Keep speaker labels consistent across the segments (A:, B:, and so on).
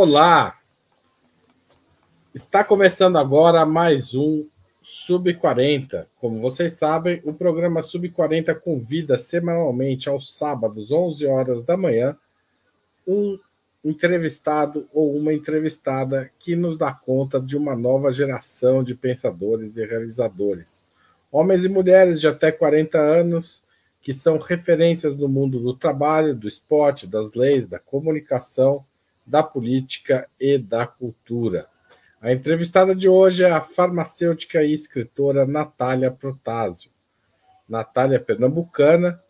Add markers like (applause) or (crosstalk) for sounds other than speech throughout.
A: Olá! Está começando agora mais um Sub 40. Como vocês sabem, o programa Sub 40 convida semanalmente aos sábados, 11 horas da manhã, um entrevistado ou uma entrevistada que nos dá conta de uma nova geração de pensadores e realizadores. Homens e mulheres de até 40 anos que são referências no mundo do trabalho, do esporte, das leis, da comunicação da política e da cultura. A entrevistada de hoje é a farmacêutica e escritora Natália Protásio. Natália é pernambucana,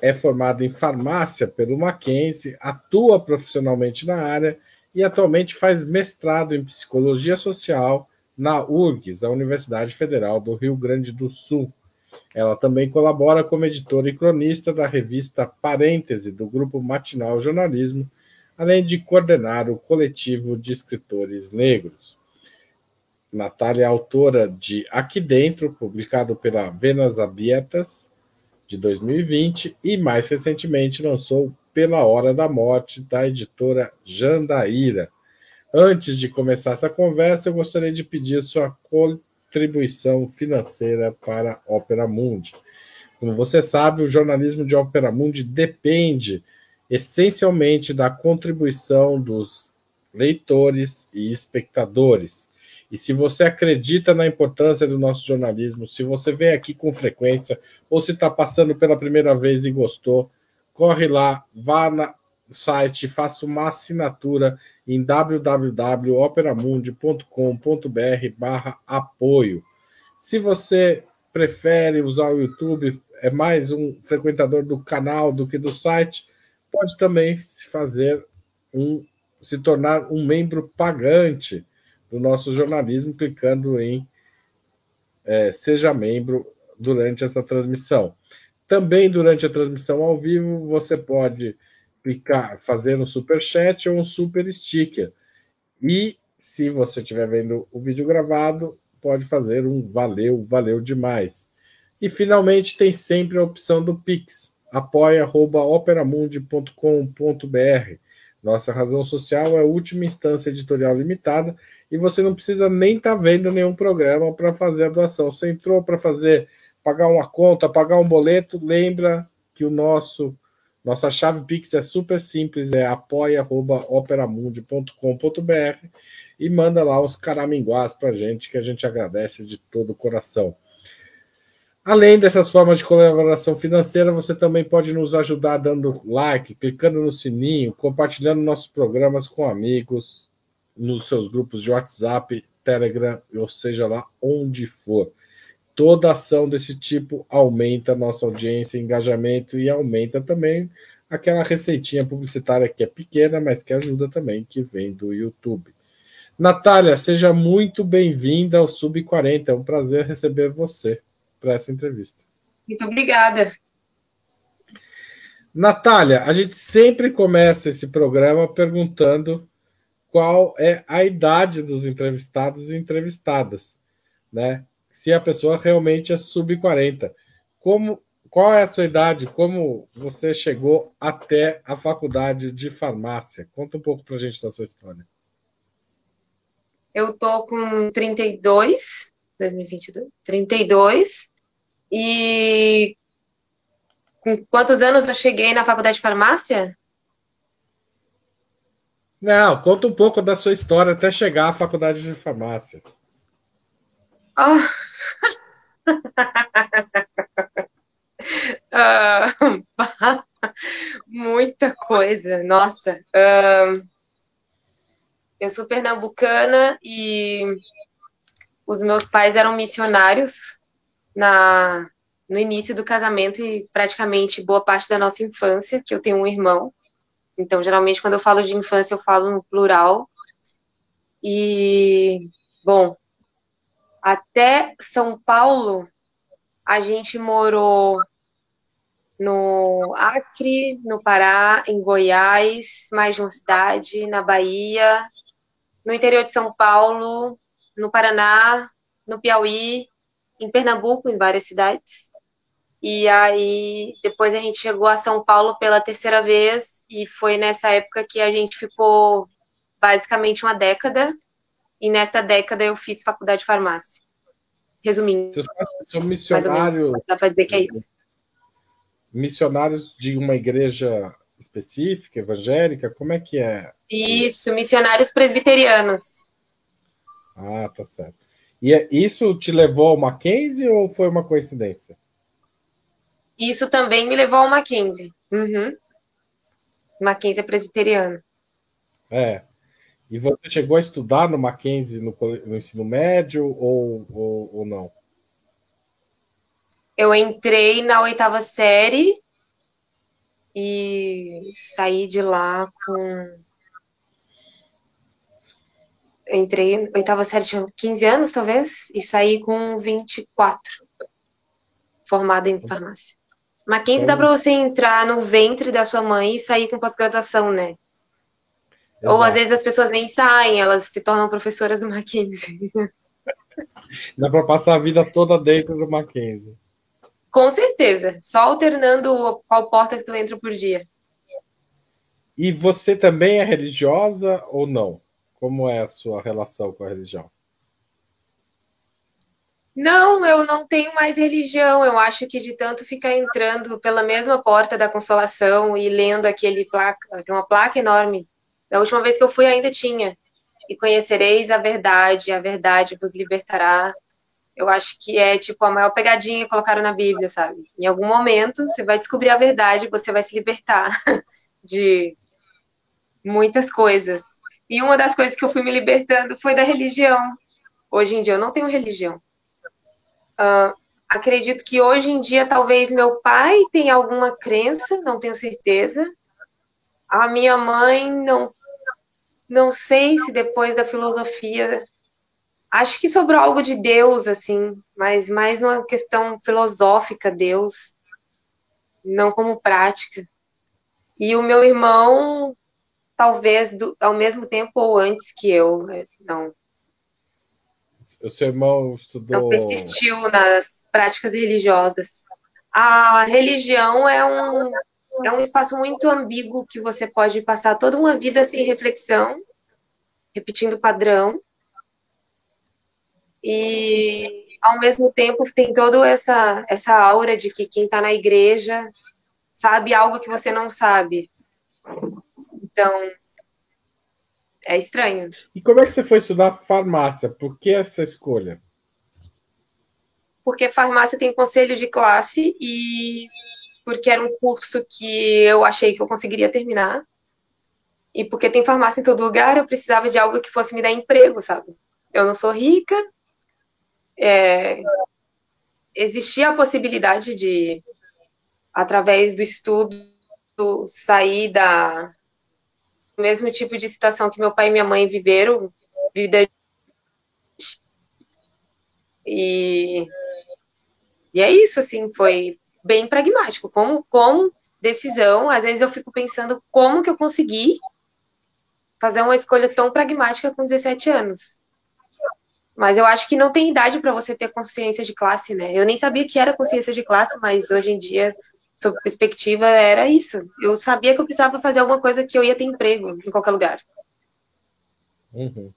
A: é formada em farmácia pelo Mackenzie, atua profissionalmente na área e atualmente faz mestrado em psicologia social na URGS, a Universidade Federal do Rio Grande do Sul. Ela também colabora como editora e cronista da revista Parêntese, do grupo Matinal Jornalismo, além de coordenar o coletivo de escritores negros. Natália é autora de Aqui Dentro, publicado pela Venas Abertas, de 2020, e mais recentemente lançou Pela Hora da Morte, da editora Jandaíra. Antes de começar essa conversa, eu gostaria de pedir sua contribuição financeira para a Ópera Mundi. Como você sabe, o jornalismo de Ópera Mundi depende essencialmente da contribuição dos leitores e espectadores. E se você acredita na importância do nosso jornalismo, se você vem aqui com frequência, ou se está passando pela primeira vez e gostou, corre lá, vá no site, faça uma assinatura em www.operamundi.com.br barra apoio. Se você prefere usar o YouTube, é mais um frequentador do canal do que do site, pode também se fazer um se tornar um membro pagante do nosso jornalismo clicando em é, seja membro durante essa transmissão. Também durante a transmissão ao vivo você pode clicar, fazer um super chat ou um super sticker. E se você estiver vendo o vídeo gravado, pode fazer um valeu, valeu demais. E finalmente tem sempre a opção do Pix apoia.operamundi.com.br. Nossa razão social é a última instância editorial limitada e você não precisa nem estar tá vendo nenhum programa para fazer a doação. Você entrou para fazer, pagar uma conta, pagar um boleto, lembra que o nosso nossa chave Pix é super simples, é apoia.operamundi.com.br e manda lá os caraminguás para a gente, que a gente agradece de todo o coração. Além dessas formas de colaboração financeira, você também pode nos ajudar dando like, clicando no sininho, compartilhando nossos programas com amigos, nos seus grupos de WhatsApp, Telegram, ou seja lá onde for. Toda ação desse tipo aumenta nossa audiência, engajamento e aumenta também aquela receitinha publicitária que é pequena, mas que ajuda também, que vem do YouTube. Natália, seja muito bem-vinda ao Sub 40. É um prazer receber você para essa entrevista.
B: Muito obrigada.
A: Natália, a gente sempre começa esse programa perguntando qual é a idade dos entrevistados e entrevistadas, né? Se a pessoa realmente é sub 40. Como qual é a sua idade? Como você chegou até a faculdade de farmácia? Conta um pouco para a gente da sua história.
B: Eu tô com 32, 2022, 32. E com quantos anos eu cheguei na faculdade de farmácia?
A: Não, conta um pouco da sua história até chegar à faculdade de farmácia.
B: Oh. uh, (laughs) (laughs) muita coisa, nossa. Uh, eu sou pernambucana e os meus pais eram missionários na no início do casamento e praticamente boa parte da nossa infância, que eu tenho um irmão. Então, geralmente, quando eu falo de infância, eu falo no plural. E, bom, até São Paulo, a gente morou no Acre, no Pará, em Goiás, mais de uma cidade, na Bahia, no interior de São Paulo, no Paraná, no Piauí, em Pernambuco, em várias cidades. E aí, depois a gente chegou a São Paulo pela terceira vez, e foi nessa época que a gente ficou basicamente uma década, e nesta década eu fiz faculdade de farmácia. Resumindo.
A: Vocês são missionários.
B: Dá para dizer que é isso.
A: Missionários de uma igreja específica, evangélica? Como é que é?
B: Isso, missionários presbiterianos.
A: Ah, tá certo. E é, isso te levou ao Mackenzie ou foi uma coincidência?
B: Isso também me levou ao Mackenzie. Uhum. Mackenzie é presbiteriano.
A: É. E você chegou a estudar no Mackenzie no, no ensino médio ou, ou, ou não?
B: Eu entrei na oitava série e saí de lá com. Entrei, oitava série, tinha 15 anos, talvez, e saí com 24, formada em farmácia. Mackenzie dá para você entrar no ventre da sua mãe e sair com pós-graduação, né? Exato. Ou às vezes as pessoas nem saem, elas se tornam professoras do Mackenzie. (laughs)
A: Dá para passar a vida toda dentro do Mackenzie.
B: Com certeza. Só alternando qual porta que tu entra por dia.
A: E você também é religiosa ou não? Como é a sua relação com a religião?
B: Não, eu não tenho mais religião. Eu acho que de tanto ficar entrando pela mesma porta da consolação e lendo aquele placa, tem uma placa enorme. Da última vez que eu fui ainda tinha. E conhecereis a verdade, a verdade vos libertará eu acho que é tipo a maior pegadinha que colocaram na Bíblia, sabe? Em algum momento você vai descobrir a verdade, você vai se libertar (laughs) de muitas coisas. E uma das coisas que eu fui me libertando foi da religião. Hoje em dia eu não tenho religião. Uh, acredito que hoje em dia talvez meu pai tenha alguma crença, não tenho certeza. A minha mãe não não sei se depois da filosofia Acho que sobrou algo de Deus, assim, mas mais numa questão filosófica, Deus, não como prática. E o meu irmão, talvez do, ao mesmo tempo ou antes que eu, né, não.
A: O seu irmão estudou.
B: Não persistiu nas práticas religiosas. A religião é um, é um espaço muito ambíguo que você pode passar toda uma vida sem reflexão, repetindo padrão, e ao mesmo tempo tem toda essa essa aura de que quem está na igreja sabe algo que você não sabe. Então é estranho.
A: E como é que você foi estudar farmácia? Por que essa escolha?
B: Porque farmácia tem conselho de classe e porque era um curso que eu achei que eu conseguiria terminar. E porque tem farmácia em todo lugar, eu precisava de algo que fosse me dar emprego, sabe? Eu não sou rica, é, existia a possibilidade de, através do estudo, sair da mesmo tipo de situação que meu pai e minha mãe viveram, vida e e é isso assim, foi bem pragmático, como como decisão, às vezes eu fico pensando como que eu consegui fazer uma escolha tão pragmática com 17 anos. Mas eu acho que não tem idade para você ter consciência de classe, né? Eu nem sabia que era consciência de classe, mas hoje em dia, sob perspectiva, era isso. Eu sabia que eu precisava fazer alguma coisa que eu ia ter emprego em qualquer lugar.
A: Uhum.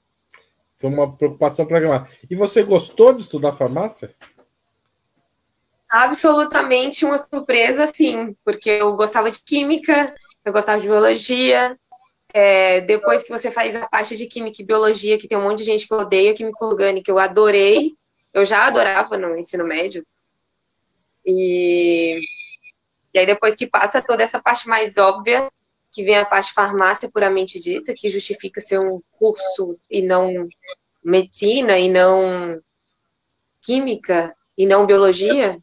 A: Foi uma preocupação programada. E você gostou de estudar farmácia?
B: Absolutamente uma surpresa, sim, porque eu gostava de química, eu gostava de biologia, é, depois que você faz a parte de química e biologia, que tem um monte de gente que odeia química orgânica, eu adorei. Eu já adorava no ensino médio. E, e aí depois que passa toda essa parte mais óbvia, que vem a parte farmácia puramente dita, que justifica ser um curso e não medicina e não química e não biologia,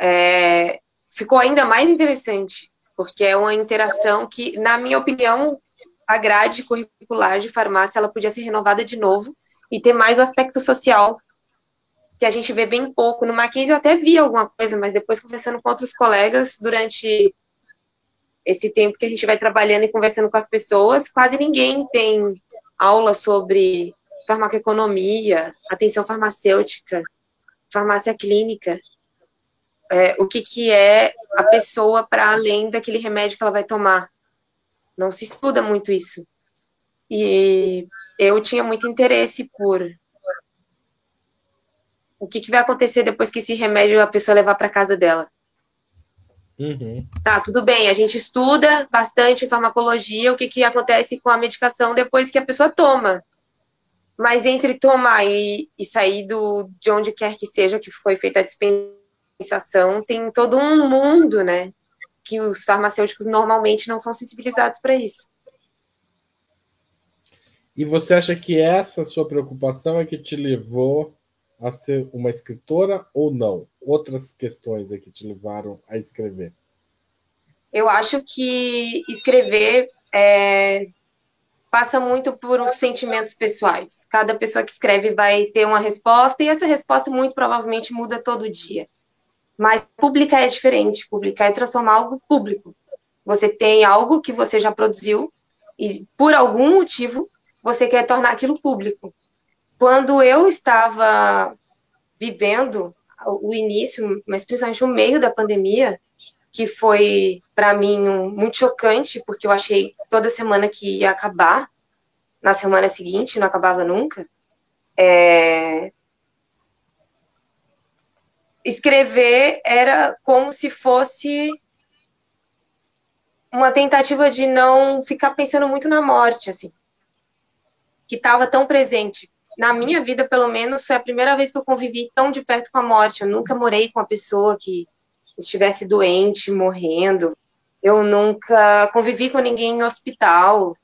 B: é, ficou ainda mais interessante, porque é uma interação que, na minha opinião, a grade curricular de farmácia ela podia ser renovada de novo e ter mais o aspecto social que a gente vê bem pouco. No Mackenzie eu até vi alguma coisa, mas depois conversando com outros colegas durante esse tempo que a gente vai trabalhando e conversando com as pessoas, quase ninguém tem aula sobre farmacoeconomia, atenção farmacêutica, farmácia clínica, é, o que, que é a pessoa para além daquele remédio que ela vai tomar. Não se estuda muito isso. E eu tinha muito interesse por o que, que vai acontecer depois que esse remédio a pessoa levar para casa dela. Uhum. Tá, tudo bem, a gente estuda bastante farmacologia, o que, que acontece com a medicação depois que a pessoa toma. Mas entre tomar e, e sair do, de onde quer que seja que foi feita a dispensação, tem todo um mundo, né? Que os farmacêuticos normalmente não são sensibilizados para isso.
A: E você acha que essa sua preocupação é que te levou a ser uma escritora ou não? Outras questões que te levaram a escrever?
B: Eu acho que escrever é, passa muito por os sentimentos pessoais. Cada pessoa que escreve vai ter uma resposta e essa resposta muito provavelmente muda todo dia. Mas publicar é diferente. Publicar é transformar algo público. Você tem algo que você já produziu e por algum motivo você quer tornar aquilo público. Quando eu estava vivendo o início, mas principalmente o meio da pandemia, que foi para mim um, muito chocante, porque eu achei toda semana que ia acabar, na semana seguinte não acabava nunca. É... Escrever era como se fosse uma tentativa de não ficar pensando muito na morte, assim, que estava tão presente na minha vida, pelo menos, foi a primeira vez que eu convivi tão de perto com a morte. Eu nunca morei com uma pessoa que estivesse doente, morrendo. Eu nunca convivi com ninguém em hospital.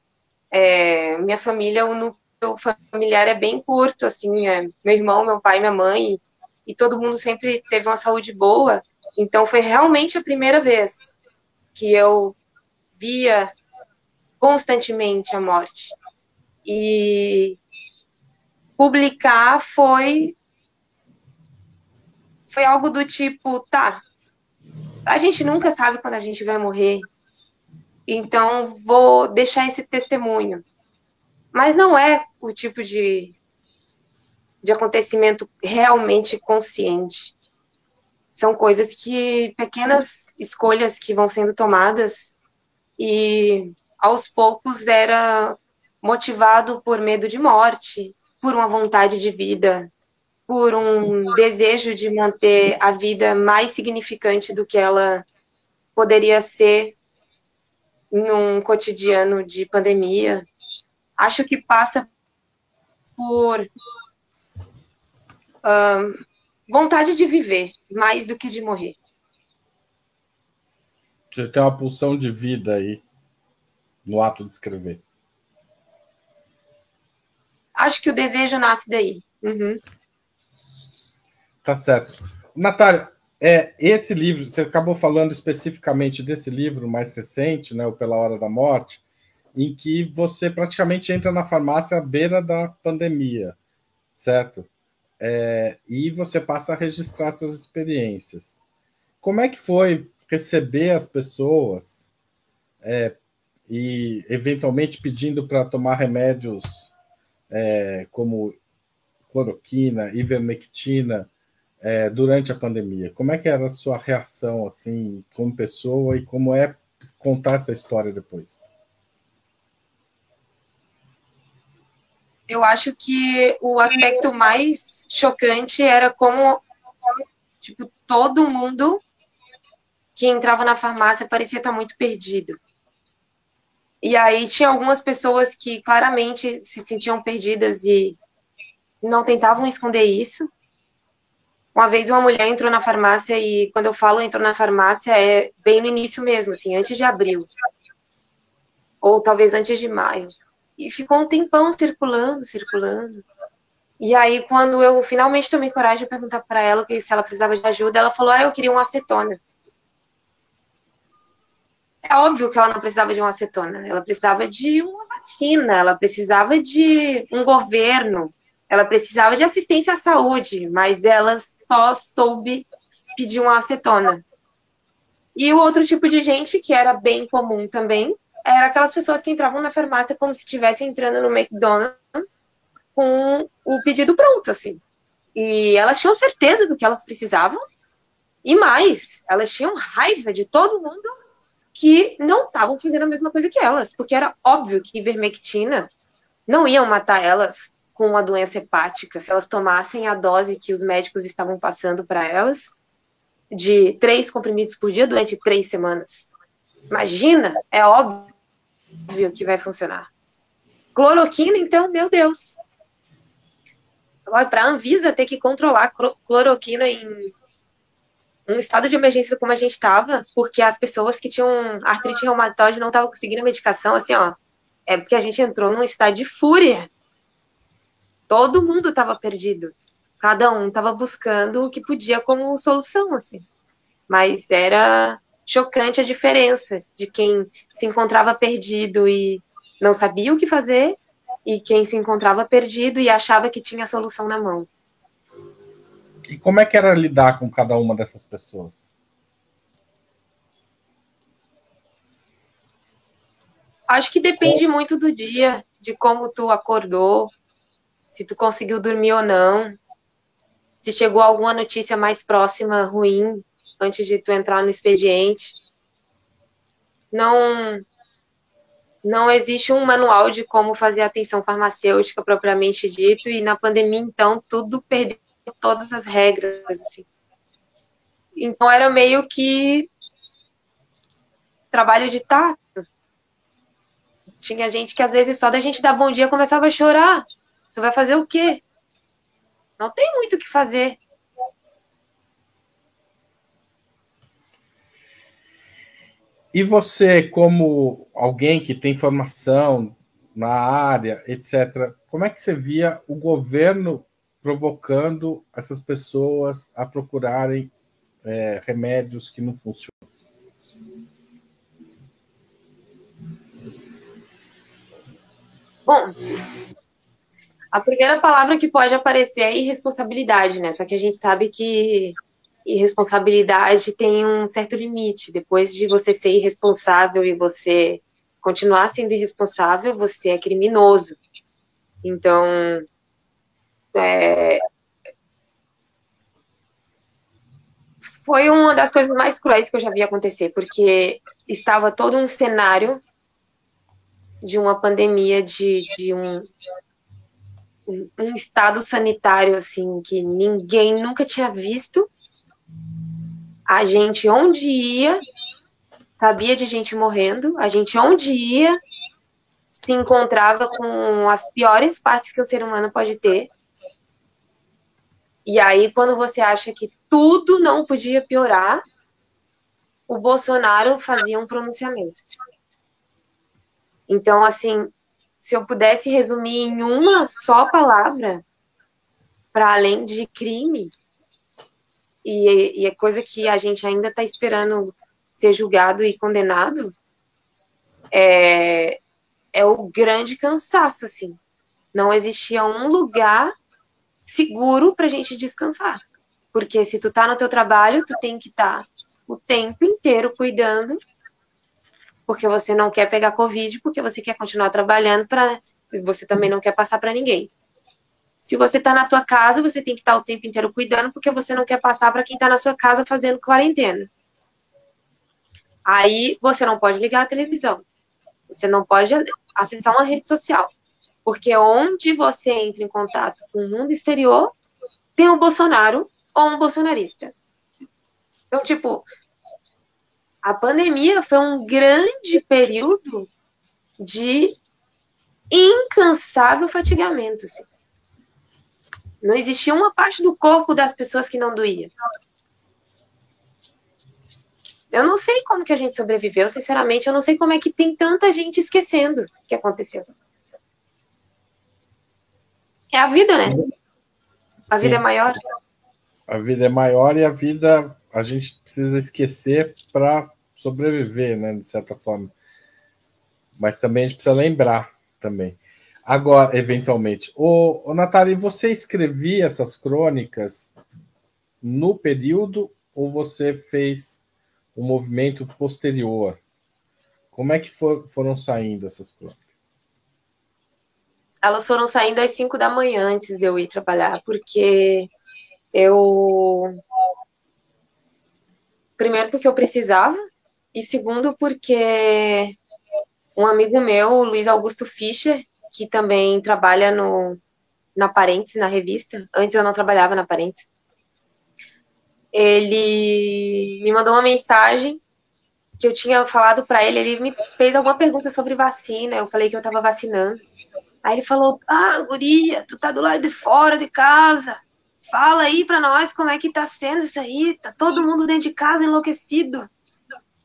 B: É, minha família, o núcleo familiar é bem curto, assim, é, meu irmão, meu pai, minha mãe, e todo mundo sempre teve uma saúde boa. Então, foi realmente a primeira vez que eu via constantemente a morte. E publicar foi foi algo do tipo, tá, a gente nunca sabe quando a gente vai morrer, então vou deixar esse testemunho. Mas não é o tipo de, de acontecimento realmente consciente. São coisas que, pequenas escolhas que vão sendo tomadas e aos poucos era motivado por medo de morte, por uma vontade de vida, por um desejo de manter a vida mais significante do que ela poderia ser num cotidiano de pandemia. Acho que passa por vontade de viver mais do que de morrer.
A: Você tem uma pulsão de vida aí no ato de escrever
B: acho que o desejo nasce daí. Uhum.
A: Tá certo. Natália, é, esse livro, você acabou falando especificamente desse livro mais recente, né, o Pela Hora da Morte, em que você praticamente entra na farmácia à beira da pandemia, certo? É, e você passa a registrar essas experiências. Como é que foi receber as pessoas é, e eventualmente pedindo para tomar remédios é, como cloroquina, ivermectina, é, durante a pandemia? Como é que era a sua reação, assim, como pessoa, e como é contar essa história depois?
B: Eu acho que o aspecto mais chocante era como, tipo, todo mundo que entrava na farmácia parecia estar muito perdido. E aí tinha algumas pessoas que claramente se sentiam perdidas e não tentavam esconder isso. Uma vez uma mulher entrou na farmácia e quando eu falo entrou na farmácia é bem no início mesmo, assim, antes de abril. Ou talvez antes de maio. E ficou um tempão circulando, circulando. E aí quando eu finalmente tomei coragem de perguntar para ela se ela precisava de ajuda, ela falou: "Ah, eu queria uma acetona". É óbvio que ela não precisava de uma acetona, ela precisava de uma vacina, ela precisava de um governo, ela precisava de assistência à saúde, mas ela só soube pedir uma acetona. E o outro tipo de gente, que era bem comum também, era aquelas pessoas que entravam na farmácia como se estivessem entrando no McDonald's com o pedido pronto, assim. E elas tinham certeza do que elas precisavam, e mais, elas tinham raiva de todo mundo que não estavam fazendo a mesma coisa que elas, porque era óbvio que ivermectina não iam matar elas com uma doença hepática se elas tomassem a dose que os médicos estavam passando para elas de três comprimidos por dia durante três semanas. Imagina, é óbvio que vai funcionar. Cloroquina, então, meu Deus. Para a Anvisa ter que controlar cloroquina em um estado de emergência como a gente estava, porque as pessoas que tinham artrite reumatoide não estavam conseguindo medicação, assim, ó, é porque a gente entrou num estado de fúria. Todo mundo estava perdido cada um estava buscando o que podia como solução, assim. Mas era chocante a diferença de quem se encontrava perdido e não sabia o que fazer e quem se encontrava perdido e achava que tinha a solução na mão.
A: E como é que era lidar com cada uma dessas pessoas?
B: Acho que depende muito do dia, de como tu acordou, se tu conseguiu dormir ou não se chegou alguma notícia mais próxima ruim antes de tu entrar no expediente. Não não existe um manual de como fazer atenção farmacêutica propriamente dito e na pandemia então tudo perdeu todas as regras assim. Então era meio que trabalho de tato. Tinha gente que às vezes só da gente dar bom dia começava a chorar. Tu vai fazer o quê? Não tem muito o que fazer.
A: E você, como alguém que tem formação na área, etc., como é que você via o governo provocando essas pessoas a procurarem é, remédios que não funcionam?
B: Bom, a primeira palavra que pode aparecer é irresponsabilidade, né? Só que a gente sabe que irresponsabilidade tem um certo limite. Depois de você ser irresponsável e você continuar sendo irresponsável, você é criminoso. Então, é... foi uma das coisas mais cruéis que eu já vi acontecer, porque estava todo um cenário de uma pandemia, de, de um, um estado sanitário assim que ninguém nunca tinha visto. A gente onde ia sabia de gente morrendo, a gente onde ia se encontrava com as piores partes que o ser humano pode ter. E aí quando você acha que tudo não podia piorar, o Bolsonaro fazia um pronunciamento. Então, assim, se eu pudesse resumir em uma só palavra, para além de crime, e, e é coisa que a gente ainda está esperando ser julgado e condenado, é, é o grande cansaço, assim. Não existia um lugar seguro para a gente descansar. Porque se tu tá no teu trabalho, tu tem que estar tá o tempo inteiro cuidando porque você não quer pegar Covid, porque você quer continuar trabalhando para você também não quer passar para ninguém. Se você está na tua casa, você tem que estar tá o tempo inteiro cuidando, porque você não quer passar para quem está na sua casa fazendo quarentena. Aí você não pode ligar a televisão. Você não pode acessar uma rede social. Porque onde você entra em contato com o mundo exterior, tem um Bolsonaro ou um bolsonarista. Então, tipo, a pandemia foi um grande período de incansável fatigamento. Assim. Não existia uma parte do corpo das pessoas que não doía. Eu não sei como que a gente sobreviveu, sinceramente, eu não sei como é que tem tanta gente esquecendo o que aconteceu. É a vida, né? A Sim. vida é maior.
A: A vida é maior e a vida a gente precisa esquecer para sobreviver, né, de certa forma. Mas também a gente precisa lembrar também. Agora, eventualmente, o, o Natália, você escrevia essas crônicas no período ou você fez um movimento posterior? Como é que for, foram saindo essas crônicas?
B: Elas foram saindo às 5 da manhã antes de eu ir trabalhar, porque eu primeiro porque eu precisava, e segundo porque um amigo meu, o Luiz Augusto Fischer, que também trabalha no, na Parentes, na revista. Antes eu não trabalhava na Parentes. Ele me mandou uma mensagem que eu tinha falado para ele. Ele me fez alguma pergunta sobre vacina. Eu falei que eu estava vacinando. Aí ele falou: Ah, guria, tu tá do lado de fora de casa. Fala aí para nós como é que tá sendo isso aí. Tá todo mundo dentro de casa enlouquecido.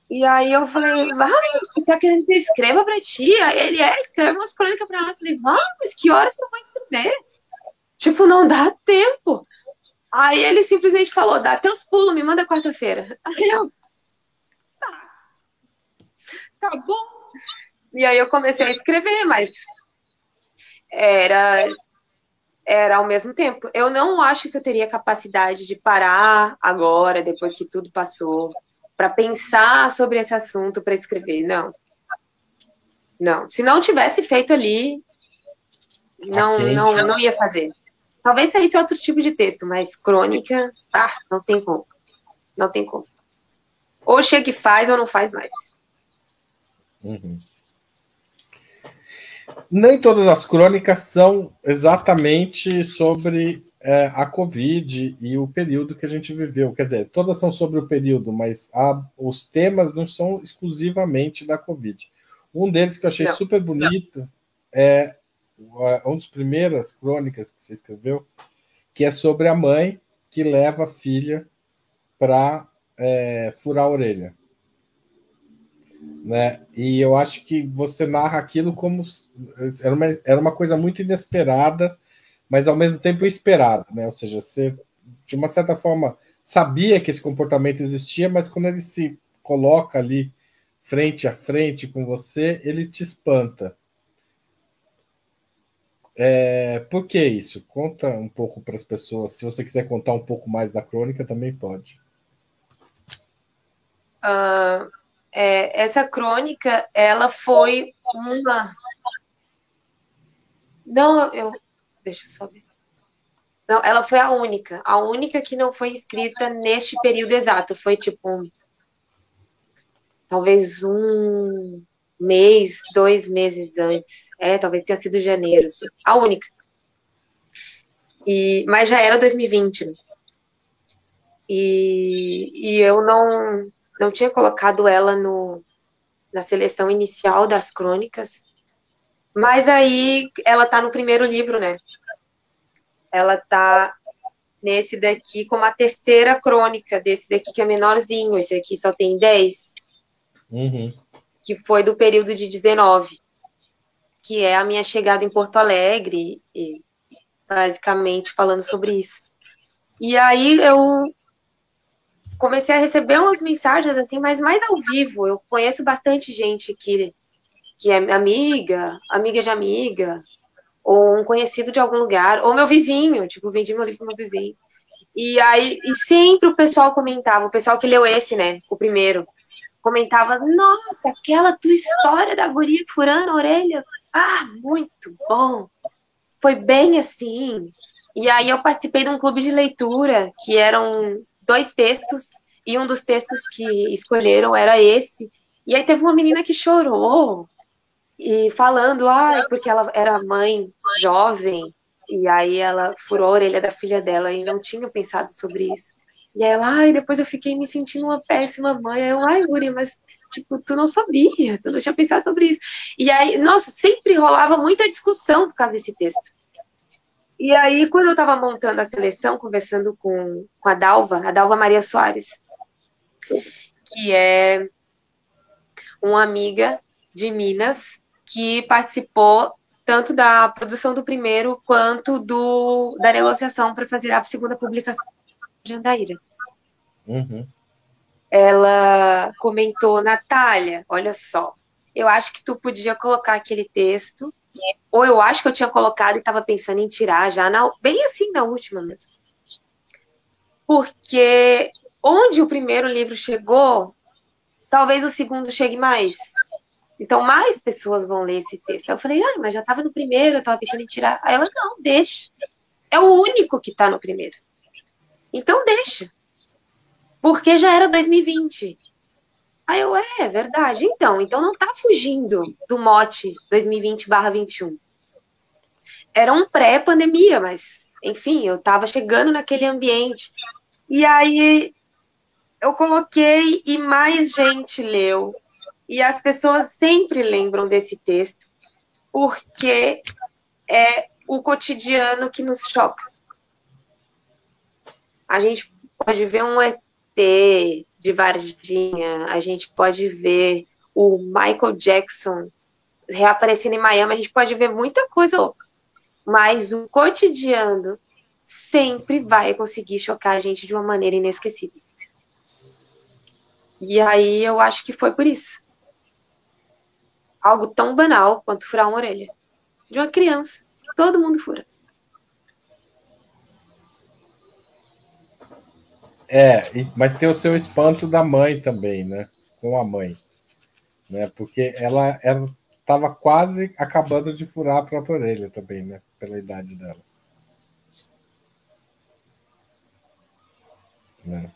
B: E aí eu falei, vai, você tá querendo que eu escreva pra ti? Aí ele é, escreve umas crônicas pra lá. Eu falei, vai, mas que horas eu vou escrever? Tipo, não dá tempo. Aí ele simplesmente falou, dá teus pulos, me manda quarta-feira. Aí eu, tá, tá bom. E aí eu comecei a escrever, mas era era ao mesmo tempo. Eu não acho que eu teria capacidade de parar agora, depois que tudo passou, para pensar sobre esse assunto para escrever. Não. Não. Se não tivesse feito ali, não, não, não ia fazer. Talvez saísse outro tipo de texto, mas crônica, ah, não tem como. Não tem como. Ou chega e faz ou não faz mais.
A: Uhum nem todas as crônicas são exatamente sobre é, a Covid e o período que a gente viveu. Quer dizer, todas são sobre o período, mas os temas não são exclusivamente da Covid. Um deles que eu achei não, super bonito não. é uma das primeiras crônicas que você escreveu, que é sobre a mãe que leva a filha para é, furar a orelha né? E eu acho que você narra aquilo como era uma, era uma coisa muito inesperada, mas ao mesmo tempo esperada, né? Ou seja, você de uma certa forma sabia que esse comportamento existia, mas quando ele se coloca ali frente a frente com você, ele te espanta. É, por que isso? Conta um pouco para as pessoas. Se você quiser contar um pouco mais da crônica, também pode.
B: Uh, é, essa crônica, ela foi uma. Não, eu. Deixa eu só ver. Não, ela foi a única. A única que não foi escrita neste período exato. Foi tipo. Talvez um mês, dois meses antes. É, talvez tenha sido janeiro. Assim. A única. E, mas já era 2020. Né? E, e eu não não tinha colocado ela no, na seleção inicial das crônicas, mas aí ela tá no primeiro livro, né? Ela tá nesse daqui como a terceira crônica desse daqui que é menorzinho, esse aqui só tem 10.
A: Uhum.
B: Que foi do período de 19, que é a minha chegada em Porto Alegre, e basicamente falando sobre isso. E aí eu comecei a receber umas mensagens assim, mas mais ao vivo. Eu conheço bastante gente que, que é amiga, amiga de amiga, ou um conhecido de algum lugar, ou meu vizinho, tipo, vendi meu livro pro meu vizinho. E aí, e sempre o pessoal comentava, o pessoal que leu esse, né, o primeiro, comentava, nossa, aquela tua história da guria furando a orelha, ah, muito bom, foi bem assim. E aí eu participei de um clube de leitura, que eram dois textos, e um dos textos que escolheram era esse. E aí teve uma menina que chorou, e falando, ai, ah, porque ela era mãe jovem, e aí ela furou a orelha da filha dela e não tinha pensado sobre isso. E aí ela, ai, depois eu fiquei me sentindo uma péssima mãe. Aí eu, ai, Guri, mas, tipo, tu não sabia, tu não tinha pensado sobre isso. E aí, nossa, sempre rolava muita discussão por causa desse texto. E aí, quando eu estava montando a seleção, conversando com, com a Dalva, a Dalva Maria Soares, que é uma amiga de Minas que participou tanto da produção do primeiro quanto do, da negociação para fazer a segunda publicação de Andaíra.
A: Uhum.
B: Ela comentou, Natália, olha só, eu acho que tu podia colocar aquele texto ou eu acho que eu tinha colocado e estava pensando em tirar já, na, bem assim na última mesmo. Porque onde o primeiro livro chegou, talvez o segundo chegue mais. Então, mais pessoas vão ler esse texto. Eu falei, ah, mas já estava no primeiro, eu estava pensando em tirar. Aí ela, não, deixa. É o único que está no primeiro. Então, deixa. Porque já era 2020. Aí eu, é, é verdade. Então, então não tá fugindo do mote 2020/21. Era um pré-pandemia, mas, enfim, eu estava chegando naquele ambiente. E aí eu coloquei e mais gente leu. E as pessoas sempre lembram desse texto, porque é o cotidiano que nos choca. A gente pode ver um ET de Varginha, a gente pode ver o Michael Jackson reaparecendo em Miami, a gente pode ver muita coisa louca. Mas o cotidiano sempre vai conseguir chocar a gente de uma maneira inesquecível. E aí eu acho que foi por isso. Algo tão banal quanto furar uma orelha. De uma criança. Todo mundo fura.
A: É, mas tem o seu espanto da mãe também, né? Com a mãe. Né? Porque ela estava quase acabando de furar a própria orelha também, né? Pela idade dela. Né?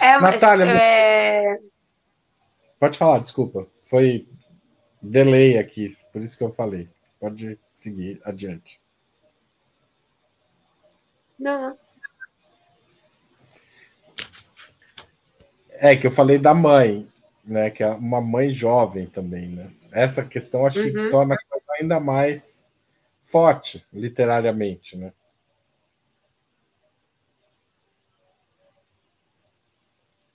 B: É, Natália, é...
A: pode falar, desculpa. Foi delay aqui, por isso que eu falei. Pode seguir adiante.
B: Não, não.
A: É que eu falei da mãe, né? Que é uma mãe jovem também, né? Essa questão acho uhum. que torna ainda mais forte, literariamente, né?